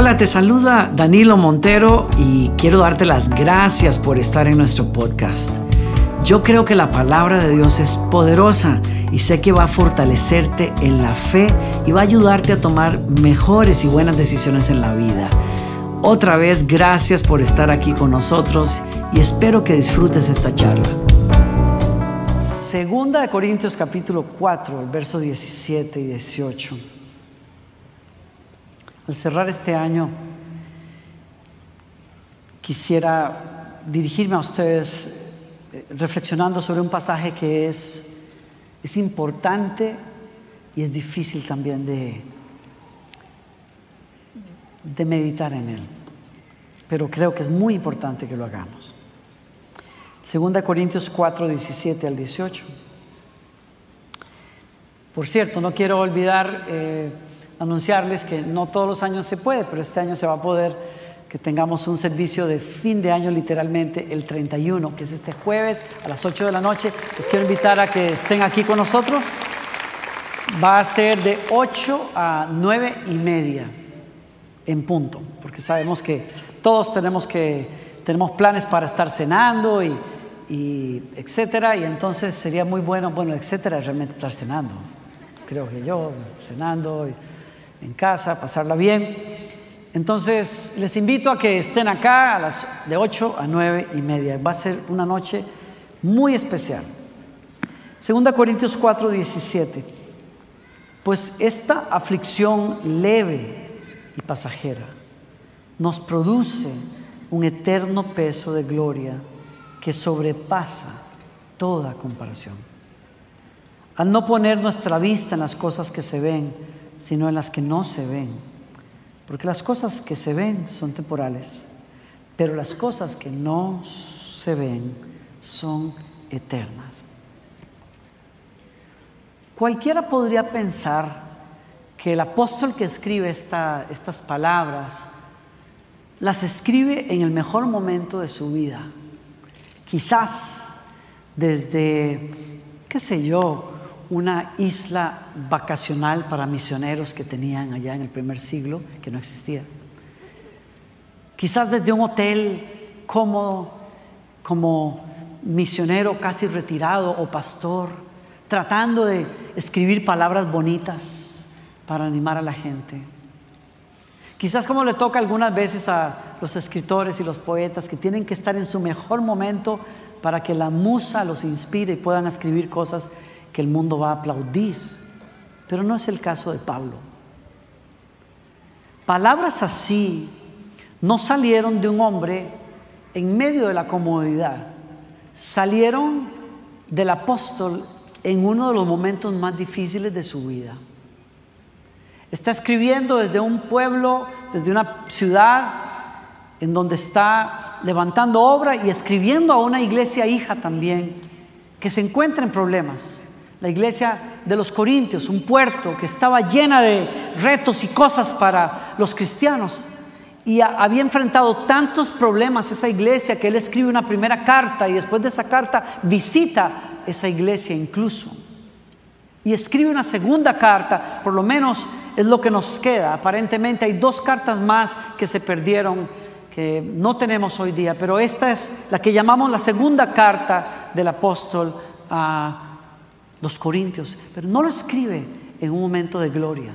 Hola, te saluda Danilo Montero y quiero darte las gracias por estar en nuestro podcast. Yo creo que la palabra de Dios es poderosa y sé que va a fortalecerte en la fe y va a ayudarte a tomar mejores y buenas decisiones en la vida. Otra vez, gracias por estar aquí con nosotros y espero que disfrutes esta charla. Segunda de Corintios capítulo 4, el verso 17 y 18. Al cerrar este año, quisiera dirigirme a ustedes eh, reflexionando sobre un pasaje que es, es importante y es difícil también de, de meditar en él. Pero creo que es muy importante que lo hagamos. Segunda Corintios 4, 17 al 18. Por cierto, no quiero olvidar eh, anunciarles que no todos los años se puede, pero este año se va a poder que tengamos un servicio de fin de año literalmente el 31, que es este jueves a las 8 de la noche. Les quiero invitar a que estén aquí con nosotros. Va a ser de 8 a 9 y media en punto, porque sabemos que todos tenemos que tenemos planes para estar cenando y, y etcétera, y entonces sería muy bueno, bueno, etcétera, realmente estar cenando. Creo que yo cenando en casa, pasarla bien. Entonces, les invito a que estén acá a las de 8 a 9 y media. Va a ser una noche muy especial. Segunda Corintios 4, 17. Pues esta aflicción leve y pasajera nos produce un eterno peso de gloria que sobrepasa toda comparación. Al no poner nuestra vista en las cosas que se ven, sino en las que no se ven. Porque las cosas que se ven son temporales, pero las cosas que no se ven son eternas. Cualquiera podría pensar que el apóstol que escribe estas palabras las escribe en el mejor momento de su vida. Quizás desde, qué sé yo, una isla vacacional para misioneros que tenían allá en el primer siglo, que no existía. Quizás desde un hotel cómodo, como misionero casi retirado o pastor, tratando de escribir palabras bonitas para animar a la gente. Quizás como le toca algunas veces a los escritores y los poetas que tienen que estar en su mejor momento para que la musa los inspire y puedan escribir cosas que el mundo va a aplaudir. Pero no es el caso de Pablo. Palabras así no salieron de un hombre en medio de la comodidad, salieron del apóstol en uno de los momentos más difíciles de su vida. Está escribiendo desde un pueblo, desde una ciudad en donde está levantando obra y escribiendo a una iglesia hija también que se encuentra en problemas la iglesia de los Corintios, un puerto que estaba llena de retos y cosas para los cristianos. Y había enfrentado tantos problemas esa iglesia que él escribe una primera carta y después de esa carta visita esa iglesia incluso. Y escribe una segunda carta, por lo menos es lo que nos queda. Aparentemente hay dos cartas más que se perdieron, que no tenemos hoy día, pero esta es la que llamamos la segunda carta del apóstol a los Corintios, pero no lo escribe en un momento de gloria,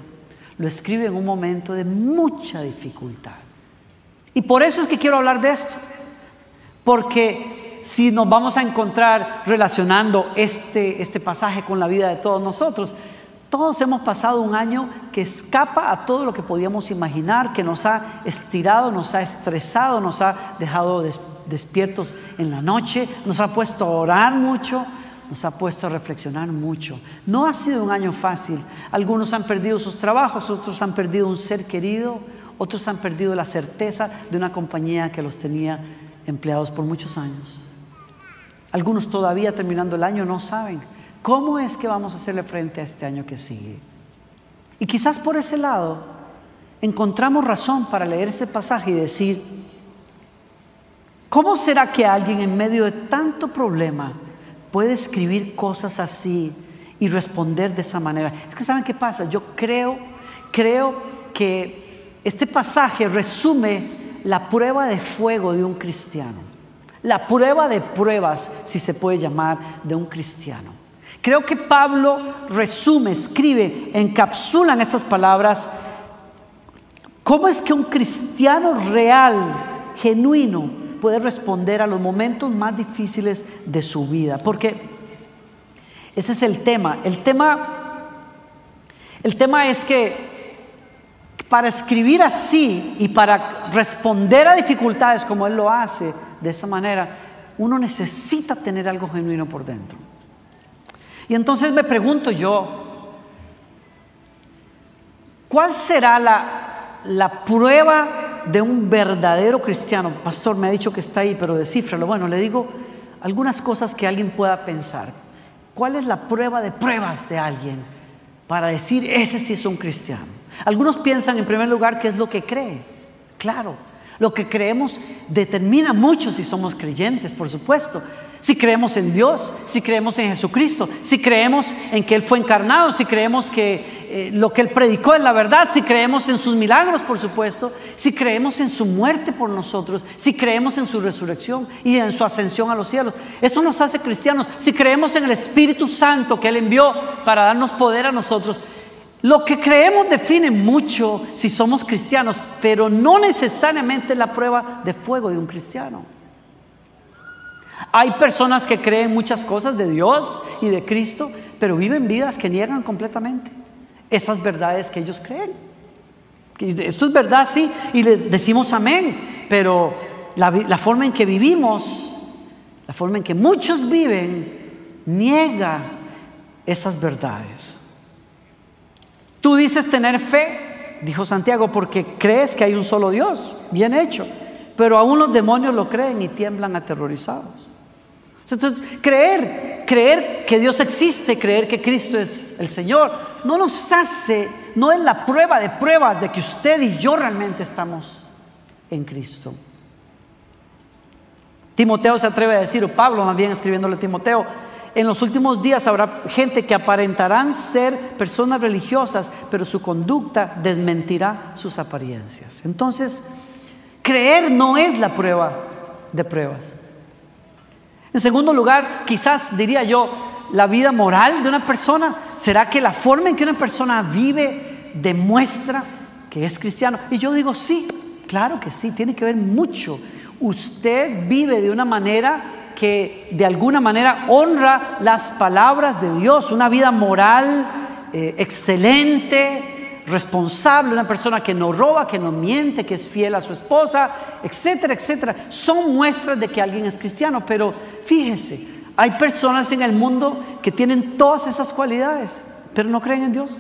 lo escribe en un momento de mucha dificultad. Y por eso es que quiero hablar de esto, porque si nos vamos a encontrar relacionando este, este pasaje con la vida de todos nosotros, todos hemos pasado un año que escapa a todo lo que podíamos imaginar, que nos ha estirado, nos ha estresado, nos ha dejado despiertos en la noche, nos ha puesto a orar mucho, nos ha puesto a reflexionar mucho. No ha sido un año fácil. Algunos han perdido sus trabajos, otros han perdido un ser querido, otros han perdido la certeza de una compañía que los tenía empleados por muchos años. Algunos todavía terminando el año no saben cómo es que vamos a hacerle frente a este año que sigue. Y quizás por ese lado encontramos razón para leer este pasaje y decir, ¿cómo será que alguien en medio de tanto problema puede escribir cosas así y responder de esa manera. Es que saben qué pasa, yo creo, creo que este pasaje resume la prueba de fuego de un cristiano. La prueba de pruebas, si se puede llamar, de un cristiano. Creo que Pablo resume, escribe, encapsula en estas palabras cómo es que un cristiano real, genuino, puede responder a los momentos más difíciles de su vida. Porque ese es el tema. El tema, el tema es que para escribir así y para responder a dificultades como Él lo hace de esa manera, uno necesita tener algo genuino por dentro. Y entonces me pregunto yo, ¿cuál será la, la prueba de un verdadero cristiano? Pastor, me ha dicho que está ahí, pero descífralo. Bueno, le digo algunas cosas que alguien pueda pensar. ¿Cuál es la prueba de pruebas de alguien para decir, ese sí es un cristiano? Algunos piensan en primer lugar qué es lo que cree. Claro, lo que creemos determina mucho si somos creyentes, por supuesto. Si creemos en Dios, si creemos en Jesucristo, si creemos en que Él fue encarnado, si creemos que eh, lo que Él predicó es la verdad, si creemos en sus milagros, por supuesto, si creemos en su muerte por nosotros, si creemos en su resurrección y en su ascensión a los cielos. Eso nos hace cristianos. Si creemos en el Espíritu Santo que Él envió para darnos poder a nosotros, lo que creemos define mucho si somos cristianos, pero no necesariamente la prueba de fuego de un cristiano. Hay personas que creen muchas cosas de Dios y de Cristo, pero viven vidas que niegan completamente esas verdades que ellos creen. Esto es verdad, sí, y le decimos amén, pero la, la forma en que vivimos, la forma en que muchos viven, niega esas verdades. Tú dices tener fe, dijo Santiago, porque crees que hay un solo Dios, bien hecho, pero aún los demonios lo creen y tiemblan aterrorizados. Entonces, creer, creer que Dios existe, creer que Cristo es el Señor, no nos hace, no es la prueba de pruebas de que usted y yo realmente estamos en Cristo. Timoteo se atreve a decir, o Pablo más bien escribiéndole a Timoteo, en los últimos días habrá gente que aparentarán ser personas religiosas, pero su conducta desmentirá sus apariencias. Entonces, creer no es la prueba de pruebas. En segundo lugar, quizás diría yo, la vida moral de una persona, ¿será que la forma en que una persona vive demuestra que es cristiano? Y yo digo, sí, claro que sí, tiene que ver mucho. Usted vive de una manera que de alguna manera honra las palabras de Dios, una vida moral eh, excelente, responsable, una persona que no roba, que no miente, que es fiel a su esposa, etcétera, etcétera. Son muestras de que alguien es cristiano, pero fíjese, hay personas en el mundo que tienen todas esas cualidades, pero no creen en Dios.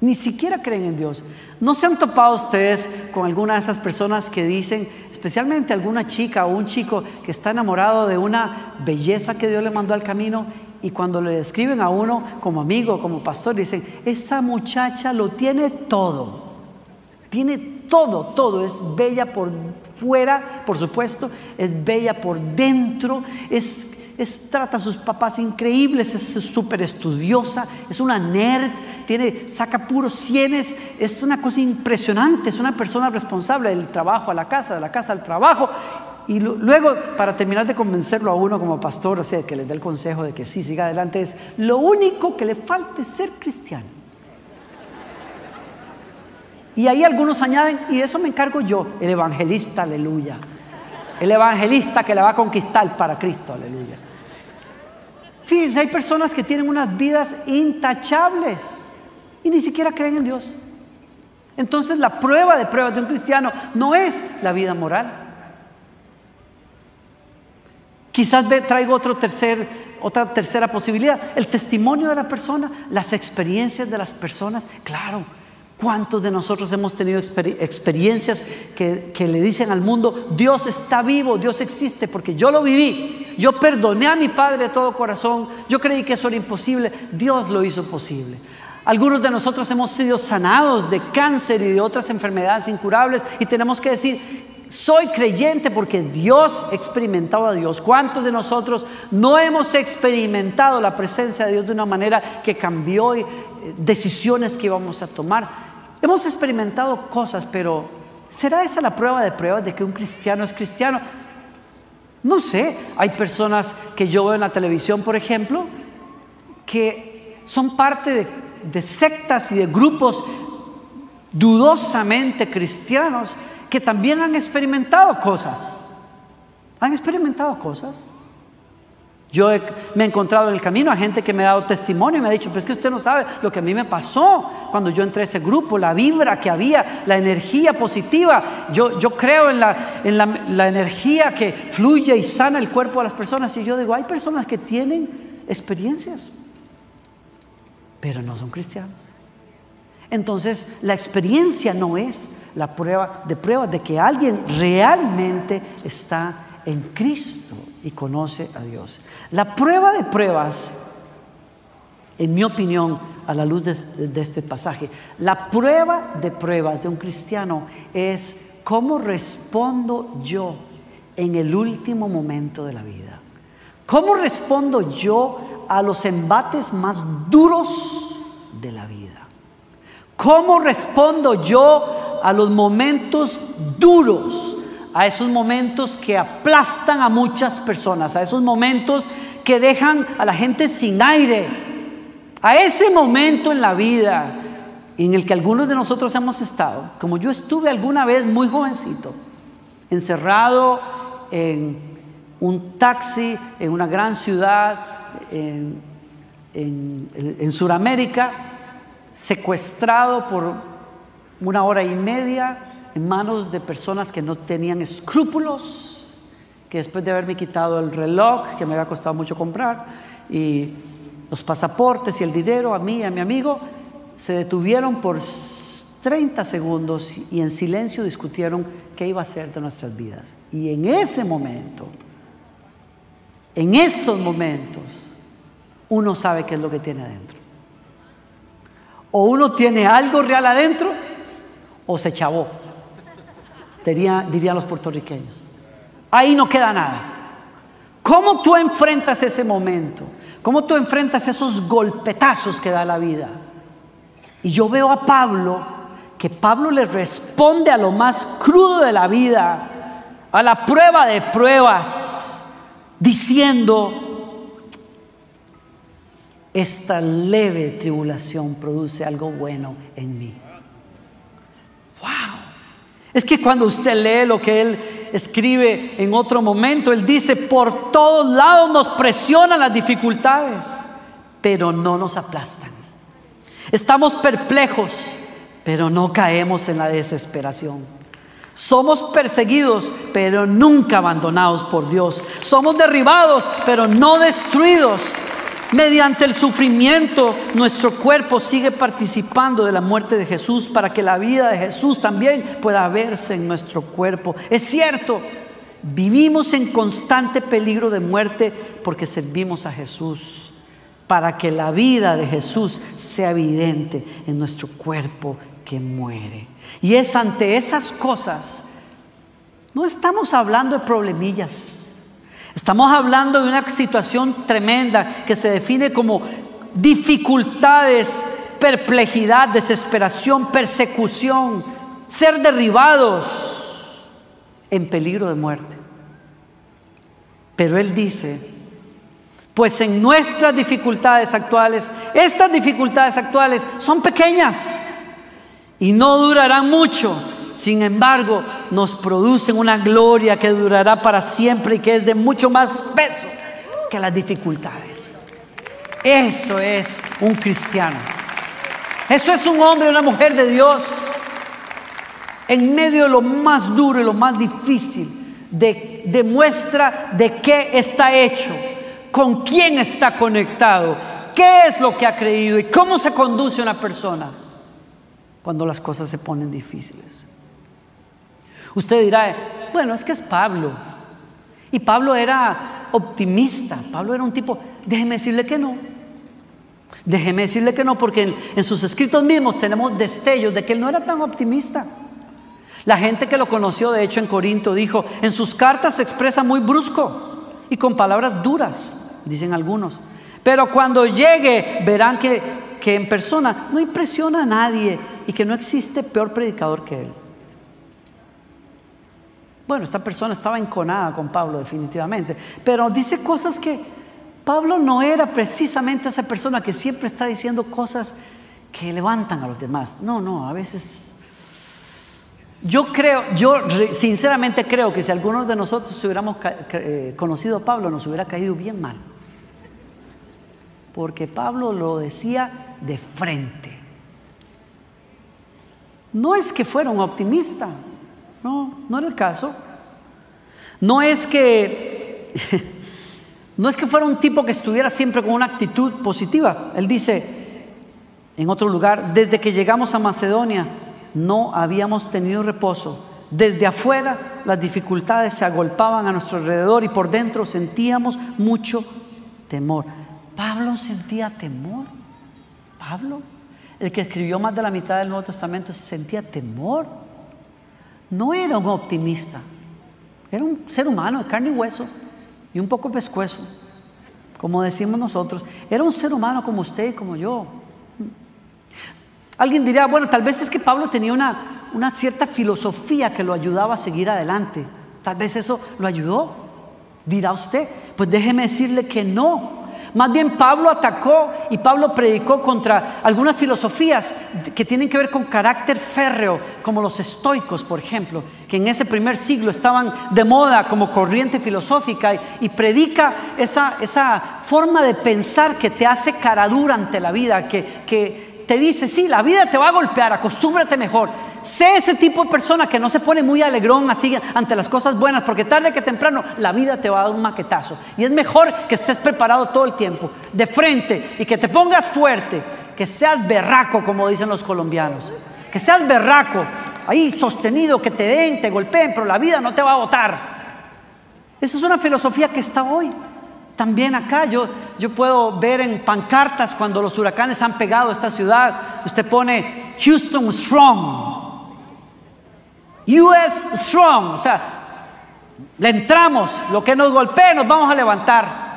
Ni siquiera creen en Dios. ¿No se han topado ustedes con alguna de esas personas que dicen, especialmente alguna chica o un chico que está enamorado de una belleza que Dios le mandó al camino y cuando le describen a uno como amigo, como pastor, dicen, esa muchacha lo tiene todo, tiene todo, todo, es bella por fuera, por supuesto, es bella por dentro, es, trata a sus papás increíbles, es súper estudiosa, es una nerd, tiene, saca puros cienes, es una cosa impresionante, es una persona responsable del trabajo a la casa, de la casa al trabajo. Y luego, para terminar de convencerlo a uno como pastor, o sea, que le dé el consejo de que sí, siga adelante, es lo único que le falta es ser cristiano. Y ahí algunos añaden, y de eso me encargo yo, el evangelista, aleluya. El evangelista que le va a conquistar para Cristo, aleluya. Fíjense, hay personas que tienen unas vidas intachables y ni siquiera creen en Dios. Entonces la prueba de pruebas de un cristiano no es la vida moral. Quizás traigo otro tercer, otra tercera posibilidad, el testimonio de la persona, las experiencias de las personas. Claro, ¿cuántos de nosotros hemos tenido experiencias que, que le dicen al mundo, Dios está vivo, Dios existe, porque yo lo viví, yo perdoné a mi padre de todo corazón, yo creí que eso era imposible, Dios lo hizo posible. Algunos de nosotros hemos sido sanados de cáncer y de otras enfermedades incurables y tenemos que decir, soy creyente porque Dios experimentado a Dios. ¿Cuántos de nosotros no hemos experimentado la presencia de Dios de una manera que cambió eh, decisiones que íbamos a tomar? hemos experimentado cosas, pero ¿será esa la prueba de pruebas de que un cristiano es cristiano? No sé, hay personas que yo veo en la televisión, por ejemplo, que son parte de sectas y de grupos dudosamente cristianos que también han experimentado cosas. Han experimentado cosas. Yo me he encontrado en el camino a gente que me ha dado testimonio y me ha dicho, pero es que usted no sabe lo que a mí me pasó cuando yo entré a ese grupo, la vibra que había, la energía positiva. Yo, yo creo en, la, en la energía que fluye y sana el cuerpo de las personas. Y yo digo, hay personas que tienen experiencias, pero no son cristianos. Entonces, la experiencia no es la prueba de prueba de que alguien realmente está en Cristo y conoce a Dios. La prueba de pruebas, en mi opinión, a la luz de, este pasaje, la prueba de pruebas de un cristiano es cómo respondo yo en el último momento de la vida. ¿Cómo respondo yo a los embates más duros de la vida? ¿Cómo respondo yo a los momentos duros? A esos momentos que aplastan a muchas personas, a esos momentos que dejan a la gente sin aire, a ese momento en la vida en el que algunos de nosotros hemos estado, como yo estuve alguna vez muy jovencito, encerrado en un taxi en una gran ciudad en, en Sudamérica, secuestrado por una hora y media en manos de personas que no tenían escrúpulos, que después de haberme quitado el reloj, que me había costado mucho comprar, y los pasaportes y el dinero a mí y a mi amigo, se detuvieron por 30 segundos y en silencio discutieron qué iba a hacer de nuestras vidas. Y en ese momento, en esos momentos, uno sabe qué es lo que tiene adentro. O uno tiene algo real adentro o se chavó, dirían los puertorriqueños. Ahí no queda nada. ¿Cómo tú enfrentas ese momento? ¿Cómo tú enfrentas esos golpetazos que da la vida? Y yo veo a Pablo, que Pablo le responde a lo más crudo de la vida, a la prueba de pruebas, diciendo, esta leve tribulación produce algo bueno en mí. Es que cuando usted lee lo que él escribe en otro momento, él dice, por todos lados nos presionan las dificultades, pero no nos aplastan. Estamos perplejos, pero no caemos en la desesperación. Somos perseguidos, pero nunca abandonados por Dios. Somos derribados, pero no destruidos. Mediante el sufrimiento, nuestro cuerpo sigue participando de la muerte de Jesús para que la vida de Jesús también pueda verse en nuestro cuerpo. Es cierto, vivimos en constante peligro de muerte porque servimos a Jesús, para que la vida de Jesús sea evidente en nuestro cuerpo que muere. Y es ante esas cosas, no estamos hablando de problemillas. Estamos hablando de una situación tremenda que se define como dificultades, perplejidad, desesperación, persecución, ser derribados en peligro de muerte. Pero Él dice, pues en nuestras dificultades actuales, estas dificultades actuales son pequeñas y no durarán mucho sin embargo, nos producen una gloria que durará para siempre y que es de mucho más peso que las dificultades. Eso es un cristiano. Eso es un hombre, una mujer de Dios. En medio de lo más duro y lo más difícil, de, demuestra de qué está hecho, con quién está conectado, qué es lo que ha creído y cómo se conduce una persona cuando las cosas se ponen difíciles. Usted dirá, bueno, es que es Pablo. Y Pablo era optimista, Pablo era un tipo, déjeme decirle que no. Déjeme decirle que no, porque en, sus escritos mismos tenemos destellos de que él no era tan optimista. La gente que lo conoció, de hecho, en Corinto dijo, en sus cartas se expresa muy brusco y con palabras duras, dicen algunos. Pero cuando llegue verán que, que en persona no impresiona a nadie y que no existe peor predicador que él. Bueno, esta persona estaba enconada con Pablo definitivamente, pero dice cosas que Pablo no era precisamente esa persona que siempre está diciendo cosas que levantan a los demás. No, no, a veces yo creo, yo sinceramente creo que si algunos de nosotros hubiéramos eh, conocido a Pablo nos hubiera caído bien mal. Porque Pablo lo decía de frente. No es que fuera un optimista, no, no era el caso. No es que no es que fuera un tipo que estuviera siempre con una actitud positiva. Él dice en otro lugar, desde que llegamos a Macedonia no habíamos tenido reposo. Desde afuera las dificultades se agolpaban a nuestro alrededor y por dentro sentíamos mucho temor. Pablo sentía temor. Pablo, el que escribió más de la mitad del Nuevo Testamento, sentía temor. No era un optimista, era un ser humano de carne y hueso y un poco pescuezo, como decimos nosotros. Era un ser humano como usted y como yo. Alguien diría, bueno, tal vez es que Pablo tenía una, una cierta filosofía que lo ayudaba a seguir adelante. Tal vez eso lo ayudó. Dirá usted, pues déjeme decirle que no. Más bien Pablo atacó y Pablo predicó contra algunas filosofías que tienen que ver con carácter férreo, como los estoicos, por ejemplo, que en ese primer siglo estaban de moda como corriente filosófica y, predica esa, esa, forma de pensar que te hace cara dura ante la vida, que, que te dice, sí, la vida te va a golpear, acostúmbrate mejor. Sé ese tipo de persona que no se pone muy alegrón así ante las cosas buenas, porque tarde que temprano la vida te va a dar un maquetazo. Y es mejor que estés preparado todo el tiempo, de frente, y que te pongas fuerte, que seas berraco, como dicen los colombianos. Que seas berraco, ahí sostenido, que te den, te golpeen, pero la vida no te va a botar. Esa es una filosofía que está hoy. También acá yo, yo puedo ver en pancartas cuando los huracanes han pegado a esta ciudad, usted pone Houston Strong, US strong, o sea, le entramos, lo que nos golpee nos vamos a levantar.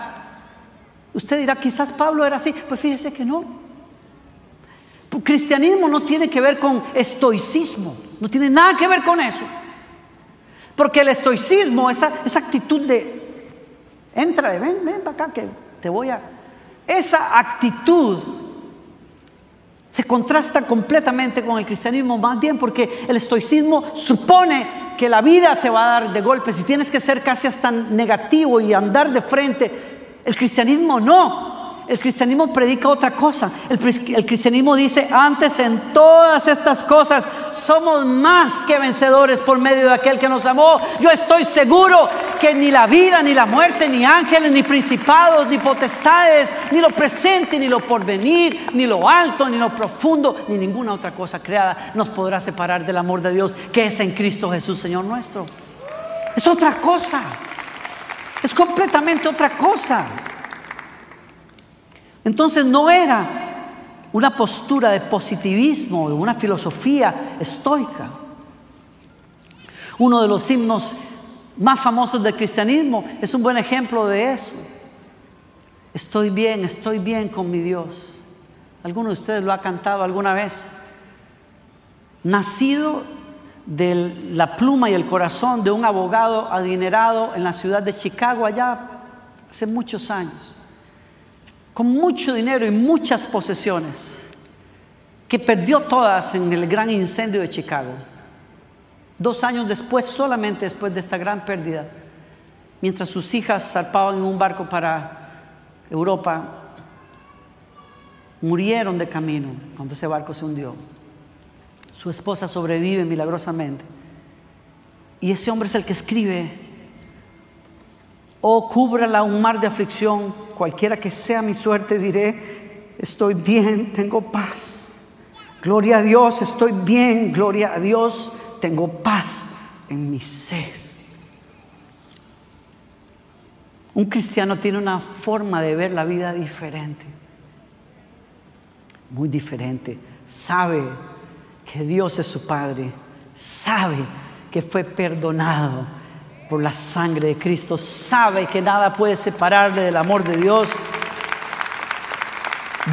Usted dirá, quizás Pablo era así, pues fíjese que no. El cristianismo no tiene que ver con estoicismo, no tiene nada que ver con eso. Porque el estoicismo, esa, esa actitud de, entra, ven, ven para acá que te voy a... Esa actitud se contrasta completamente con el cristianismo, más bien porque el estoicismo supone que la vida te va a dar de golpes y tienes que ser casi hasta negativo y andar de frente. El cristianismo no. El cristianismo predica otra cosa. El, cristianismo dice, antes en todas estas cosas somos más que vencedores por medio de aquel que nos amó. Yo estoy seguro que ni la vida, ni la muerte, ni ángeles, ni principados, ni potestades, ni lo presente, ni lo porvenir, ni lo alto, ni lo profundo, ni ninguna otra cosa creada nos podrá separar del amor de Dios que es en Cristo Jesús, Señor nuestro. Es otra cosa. Es completamente otra cosa. Entonces no era una postura de positivismo, una filosofía estoica. Uno de los himnos más famosos del cristianismo es un buen ejemplo de eso. Estoy bien, estoy bien con mi Dios. ¿Alguno de ustedes lo ha cantado alguna vez? Nacido de la pluma y el corazón de un abogado adinerado en la ciudad de Chicago allá hace muchos años con mucho dinero y muchas posesiones, que perdió todas en el gran incendio de Chicago. Dos años después, solamente después de esta gran pérdida, mientras sus hijas zarpaban en un barco para Europa, murieron de camino cuando ese barco se hundió. Su esposa sobrevive milagrosamente. Y ese hombre es el que escribe Oh, cúbrala un mar de aflicción, cualquiera que sea mi suerte, diré, estoy bien, tengo paz. Gloria a Dios, estoy bien, gloria a Dios, tengo paz en mi ser. Un cristiano tiene una forma de ver la vida diferente, muy diferente. Sabe que Dios es su Padre, sabe que fue perdonado por la sangre de Cristo, sabe que nada puede separarle del amor de Dios.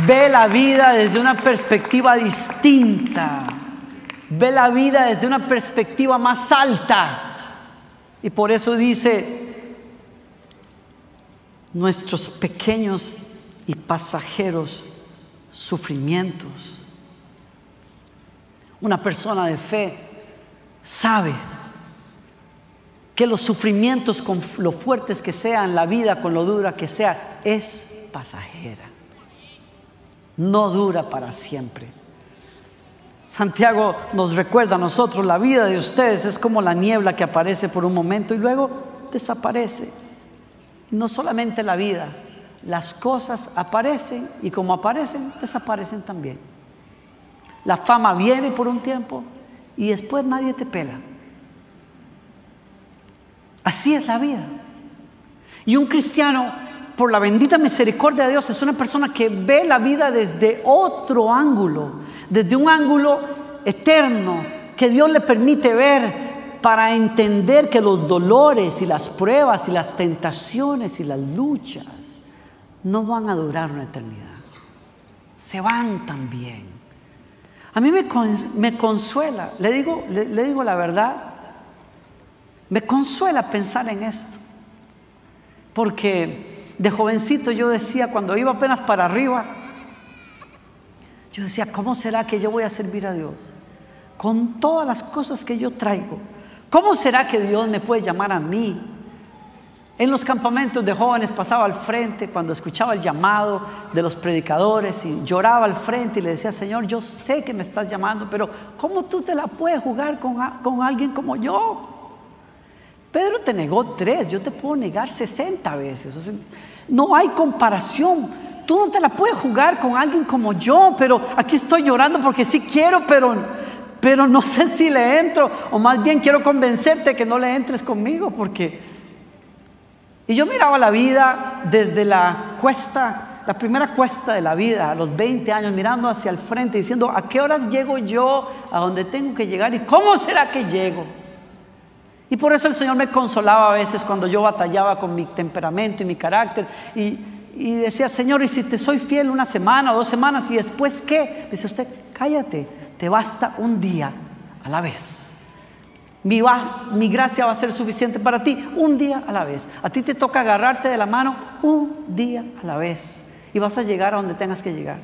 Ve la vida desde una perspectiva distinta. ve la vida desde una perspectiva más alta. Y por eso dice, nuestros pequeños y pasajeros sufrimientos. Una persona de fe sabe que los sufrimientos, con lo fuertes que sean, la vida con lo dura que sea, es pasajera. No dura para siempre. Santiago nos recuerda a nosotros, la vida de ustedes es como la niebla que aparece por un momento y luego desaparece. Y no solamente la vida, las cosas aparecen y como aparecen, desaparecen también. La fama viene por un tiempo y después nadie te pela. Así es la vida. Y un cristiano, por la bendita misericordia de Dios, es una persona que ve la vida desde otro ángulo, desde un ángulo eterno que Dios le permite ver para entender que los dolores y las pruebas y las tentaciones y las luchas no van a durar una eternidad. Se van también. A mí me, consuela, le digo, le digo la verdad, me consuela pensar en esto. Porque de jovencito yo decía, cuando iba apenas para arriba, yo decía, ¿cómo será que yo voy a servir a Dios? Con todas las cosas que yo traigo. ¿Cómo será que Dios me puede llamar a mí? En los campamentos de jóvenes pasaba al frente cuando escuchaba el llamado de los predicadores y lloraba al frente y le decía, Señor, yo sé que me estás llamando, pero ¿cómo tú te la puedes jugar con, con alguien como yo? Pedro te negó tres, yo te puedo negar 60 veces. no hay comparación. Tú no te la puedes jugar con alguien como yo, pero aquí estoy llorando porque sí quiero, pero, pero no sé si le entro. O más bien quiero convencerte que no le entres conmigo porque... Y yo miraba la vida desde la cuesta, la primera cuesta de la vida, a los 20 años, mirando hacia el frente, diciendo, ¿a qué hora llego yo a donde tengo que llegar y cómo será que llego? Y por eso el Señor me consolaba a veces cuando yo batallaba con mi temperamento y mi carácter. Y, decía, Señor, ¿y si te soy fiel una semana o dos semanas y después qué? Dice usted, cállate, te basta un día a la vez. Mi, mi, gracia va a ser suficiente para ti un día a la vez. A ti te toca agarrarte de la mano un día a la vez. Y vas a llegar a donde tengas que llegar.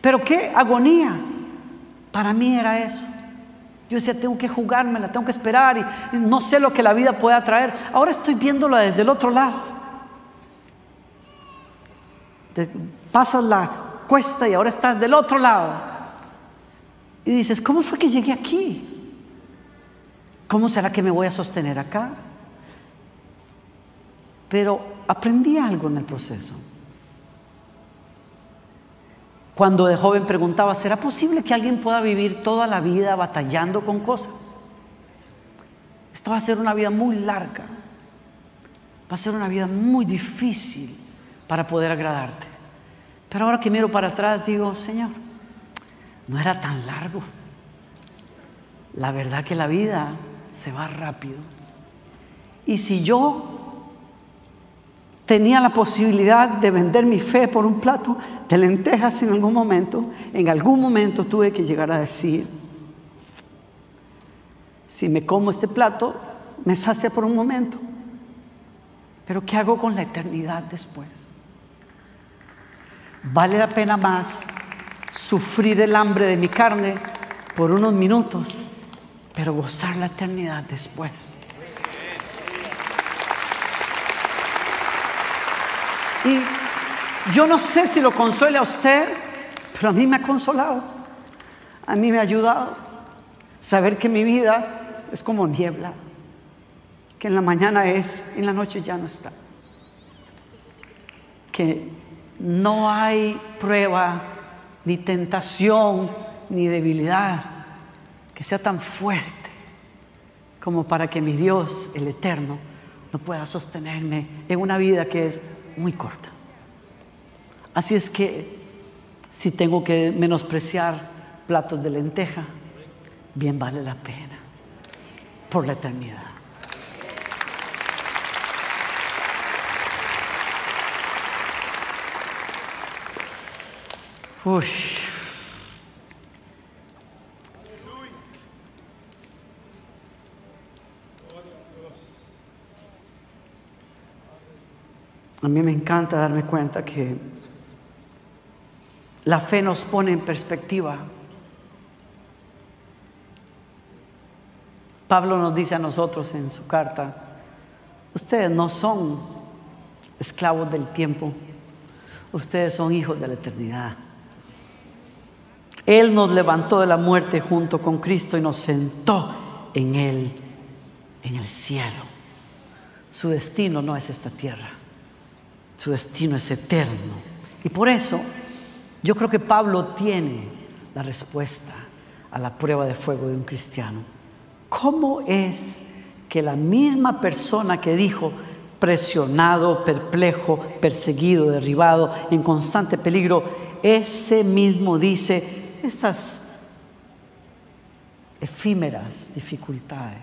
Pero qué agonía. Para mí era eso. Yo decía, tengo que jugármela, tengo que esperar y, no sé lo que la vida pueda traer. Ahora estoy viéndola desde el otro lado. pasas la cuesta y ahora estás del otro lado. Y dices, ¿cómo fue que llegué aquí? ¿Cómo será que me voy a sostener acá? Pero aprendí algo en el proceso. Cuando de joven preguntaba, ¿será posible que alguien pueda vivir toda la vida batallando con cosas? Esta va a ser una vida muy larga, va a ser una vida muy difícil para poder agradarte. Pero ahora que miro para atrás digo, Señor, no era tan largo. La verdad que la vida se va rápido. Y si yo tenía la posibilidad de vender mi fe por un plato de lentejas en algún momento, en algún momento tuve que llegar a decir, si me como este plato, me sacia por un momento, pero ¿qué hago con la eternidad después? Vale la pena más sufrir el hambre de mi carne por unos minutos, pero gozar la eternidad después. Y yo no sé si lo consuele a usted, pero a mí me ha consolado. A mí me ha ayudado saber que mi vida es como niebla, que en la mañana es, en la noche ya no está. Que no hay prueba, ni tentación, ni debilidad que sea tan fuerte como para que mi Dios, el Eterno, no pueda sostenerme en una vida que es muy corta. Así es que si tengo que menospreciar platos de lenteja, bien vale la pena por la eternidad. A mí me encanta darme cuenta que la fe nos pone en perspectiva. Pablo nos dice a nosotros en su carta, ustedes no son esclavos del tiempo, ustedes son hijos de la eternidad. Él nos levantó de la muerte junto con Cristo y nos sentó en Él, en el cielo. Su destino no es esta tierra, su destino es eterno. Y por eso yo creo que Pablo tiene la respuesta a la prueba de fuego de un cristiano. ¿Cómo es que la misma persona que dijo, presionado, perplejo, perseguido, derribado, en constante peligro, ese mismo dice, estas efímeras dificultades,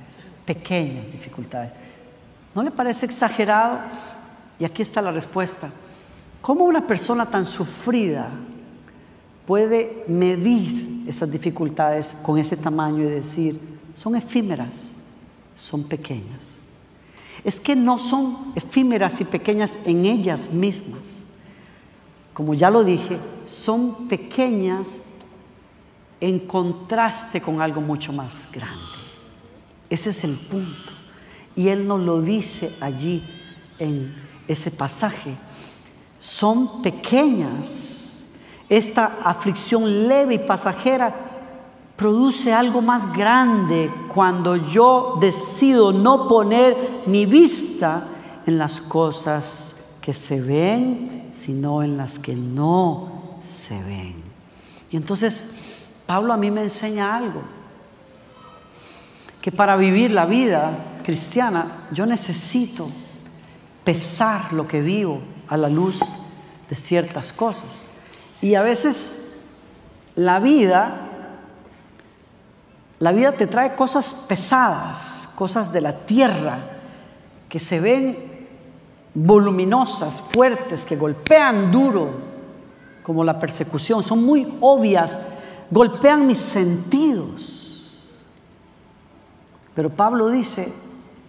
pequeñas dificultades, ¿no le parece exagerado? Y aquí está la respuesta. ¿Cómo una persona tan sufrida puede medir esas dificultades con ese tamaño y decir, son efímeras, son pequeñas? Es que no son efímeras y pequeñas en ellas mismas. Como ya lo dije, son pequeñas en contraste con algo mucho más grande. Ese es el punto. Y Él nos lo dice allí en ese pasaje. Son pequeñas. Esta aflicción leve y pasajera produce algo más grande cuando yo decido no poner mi vista en las cosas que se ven, sino en las que no se ven. Y entonces Pablo a mí me enseña algo, que para vivir la vida cristiana yo necesito pesar lo que vivo a la luz de ciertas cosas. Y a veces la vida, la vida te trae cosas pesadas, cosas de la tierra, que se ven voluminosas, fuertes, que golpean duro, como la persecución, son muy obvias golpean mis sentidos. Pero Pablo dice,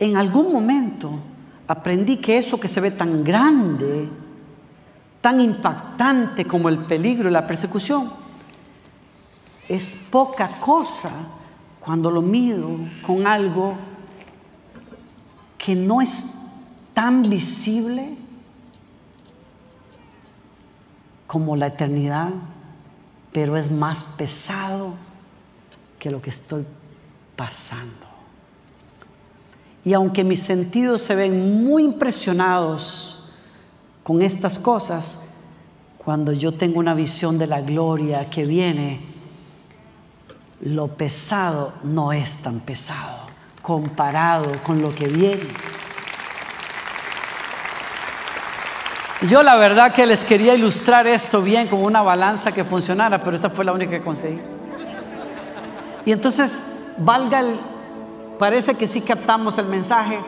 en algún momento aprendí que eso que se ve tan grande, tan impactante como el peligro y la persecución, es poca cosa cuando lo mido con algo que no es tan visible como la eternidad pero es más pesado que lo que estoy pasando. Y aunque mis sentidos se ven muy impresionados con estas cosas, cuando yo tengo una visión de la gloria que viene, lo pesado no es tan pesado comparado con lo que viene. Yo la verdad que les quería ilustrar esto bien como una balanza que funcionara, pero esta fue la única que conseguí. Y entonces, valga el, parece que sí captamos el mensaje,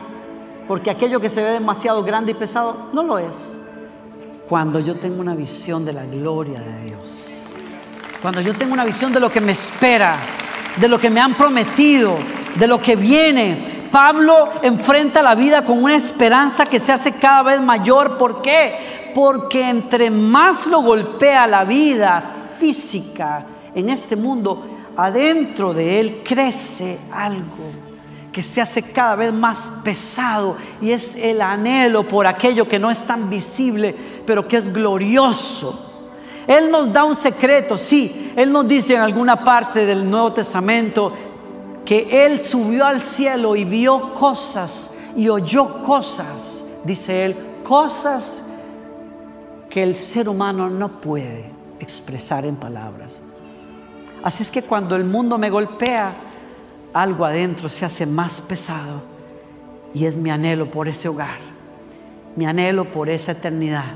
porque aquello que se ve demasiado grande y pesado, no lo es. Cuando yo tengo una visión de la gloria de Dios, cuando yo tengo una visión de lo que me espera, de lo que me han prometido, de lo que viene, Pablo enfrenta la vida con una esperanza que se hace cada vez mayor. ¿Por qué? Porque entre más lo golpea la vida física en este mundo, adentro de él crece algo que se hace cada vez más pesado y es el anhelo por aquello que no es tan visible, pero que es glorioso. Él nos da un secreto, sí, Él nos dice en alguna parte del Nuevo Testamento que Él subió al cielo y vio cosas y oyó cosas, dice Él, cosas que el ser humano no puede expresar en palabras. Así es que cuando el mundo me golpea, algo adentro se hace más pesado y es mi anhelo por ese hogar, mi anhelo por esa eternidad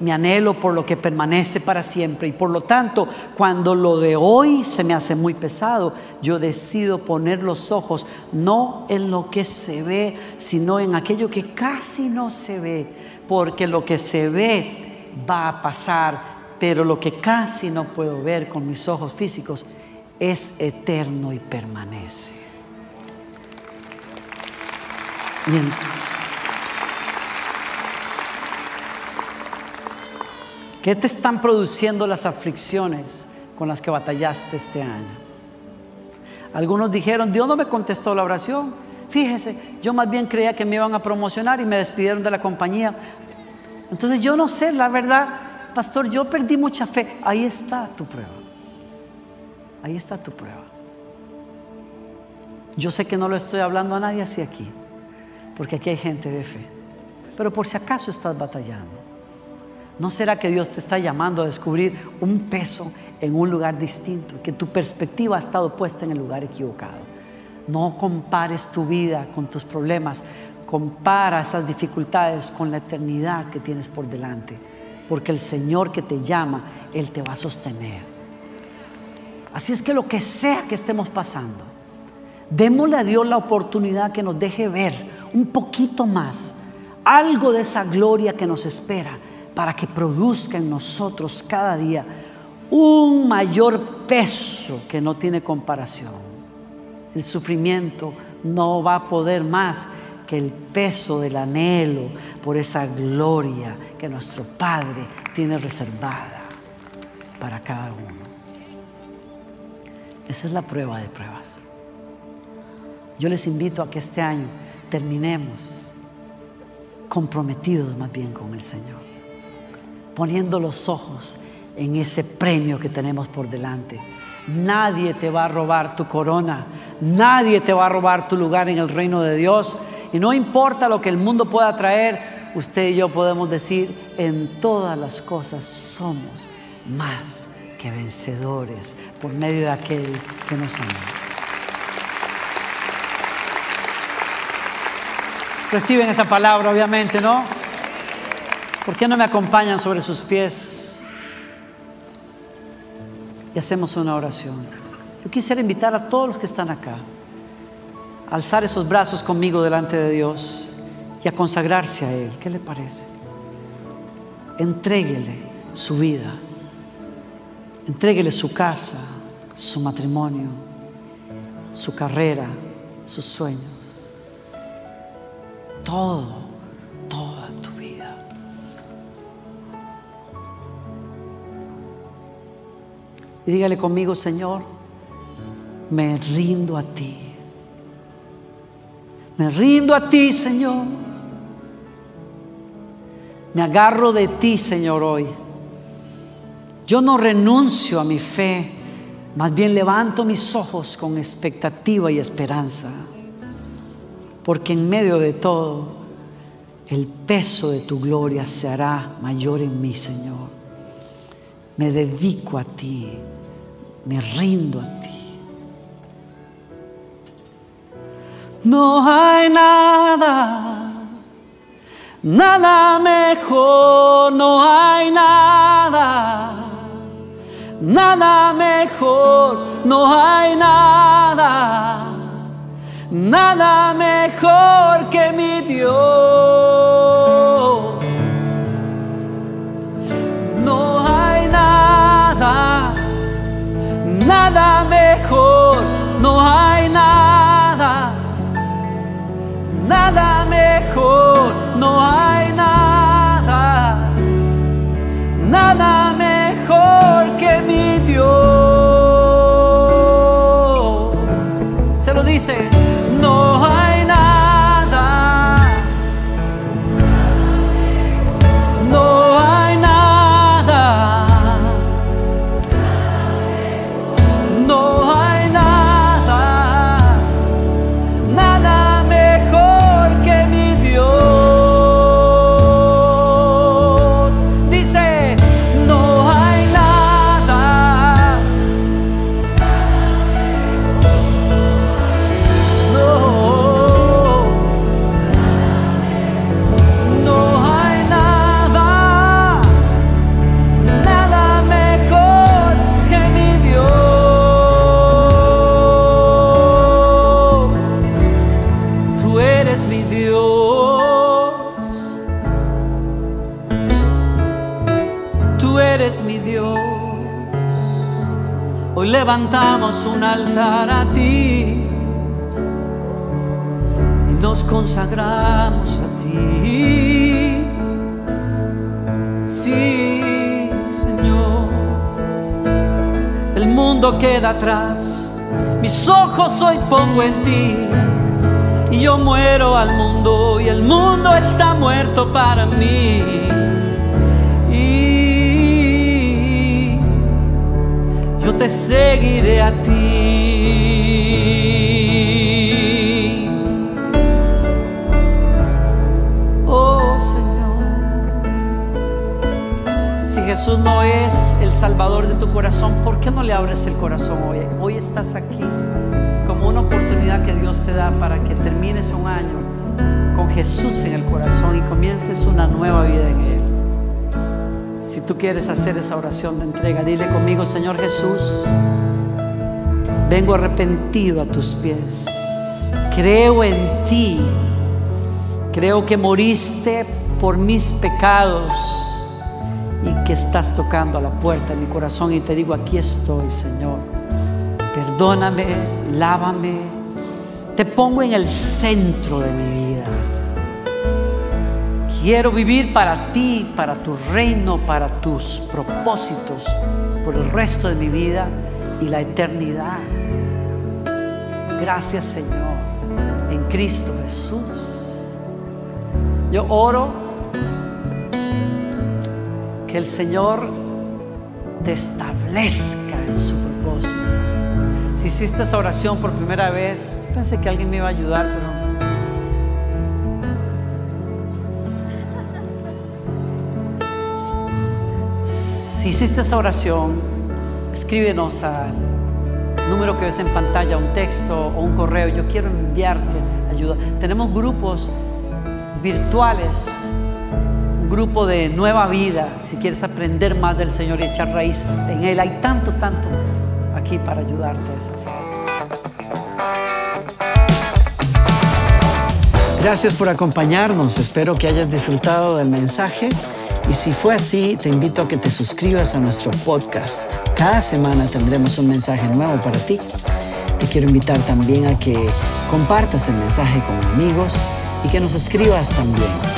mi anhelo por lo que permanece para siempre. Y por lo tanto, cuando lo de hoy se me hace muy pesado, yo decido poner los ojos no en lo que se ve, sino en aquello que casi no se ve. Porque lo que se ve va a pasar, pero lo que casi no puedo ver con mis ojos físicos es eterno y permanece. ¿Qué te están produciendo las aflicciones con las que batallaste este año? Algunos dijeron, Dios no me contestó la oración. Fíjese, yo más bien creía que me iban a promocionar y me despidieron de la compañía. Entonces yo no sé, la verdad, pastor, yo perdí mucha fe. Ahí está tu prueba. Ahí está tu prueba. Yo sé que no lo estoy hablando a nadie así aquí, porque aquí hay gente de fe. Pero por si acaso estás batallando, ¿no será que Dios te está llamando a descubrir un peso en un lugar distinto, que tu perspectiva ha estado puesta en el lugar equivocado? No compares tu vida con tus problemas, compara esas dificultades con la eternidad que tienes por delante, porque el Señor que te llama, Él te va a sostener. Así es que lo que sea que estemos pasando, démosle a Dios la oportunidad que nos deje ver un poquito más, algo de esa gloria que nos espera, para que produzca en nosotros cada día un mayor peso que no tiene comparación. El sufrimiento no va a poder más que el peso del anhelo por esa gloria que nuestro Padre tiene reservada para cada uno. Esa es la prueba de pruebas. Yo les invito a que este año terminemos comprometidos más bien con el Señor, poniendo los ojos en ese premio que tenemos por delante Nadie te va a robar tu corona, nadie te va a robar tu lugar en el reino de Dios. Y no importa lo que el mundo pueda traer, usted y yo podemos decir, en todas las cosas somos más que vencedores por medio de aquel que nos ama. Reciben esa palabra, obviamente, ¿no? ¿Por qué no me acompañan sobre sus pies? y hacemos una oración. Yo quisiera invitar a todos los que están acá a alzar esos brazos conmigo delante de Dios y a consagrarse a Él. ¿Qué le parece? Entréguele su vida, entréguele su casa, su matrimonio, su carrera, sus sueños, todo Y dígale conmigo, Señor, me rindo a ti. Me rindo a ti, Señor. Me agarro de ti, Señor, hoy. Yo no renuncio a mi fe, más bien levanto mis ojos con expectativa y esperanza. Porque en medio de todo, el peso de tu gloria se hará mayor en mí, Señor. Me dedico a ti me rindo a ti. No hay nada, nada mejor, no hay nada, nada mejor, no hay nada, nada mejor que mi Dios. nada mejor, no hay nada, nada mis ojos hoy pongo en ti. Y yo muero al mundo y el mundo está muerto para mí. Y yo te seguiré a ti. Salvador de tu corazón, ¿por qué no le abres el corazón hoy? Hoy estás aquí como una oportunidad que Dios te da para que termines un año con Jesús en el corazón y comiences una nueva vida en Él. Si tú quieres hacer esa oración de entrega, dile conmigo, Señor Jesús, vengo arrepentido a tus pies. Creo en ti. Creo que moriste por mis pecados y que estás tocando a la puerta de mi corazón y te digo, aquí estoy, Señor perdóname, lávame, te pongo en el centro de mi vida. Quiero vivir para ti, para tu reino, para tus propósitos, por el resto de mi vida y la eternidad. Gracias Señor, en Cristo Jesús. Yo oro que el Señor te establezca en su propósito si hiciste esa oración por primera vez, pensé que alguien me iba a ayudar, pero... Si hiciste esa oración, escríbenos al número que ves en pantalla, un texto o un correo. Yo quiero enviarte ayuda. Tenemos grupos virtuales, grupo de nueva vida. Si quieres aprender más del Señor y echar raíz en Él, hay tanto, tanto aquí para ayudarte a Gracias por acompañarnos, espero que hayas disfrutado del mensaje y si fue así, te invito a que te suscribas a nuestro podcast. Cada semana tendremos un mensaje nuevo para ti. Te quiero invitar también a que compartas el mensaje con amigos y que nos escribas también.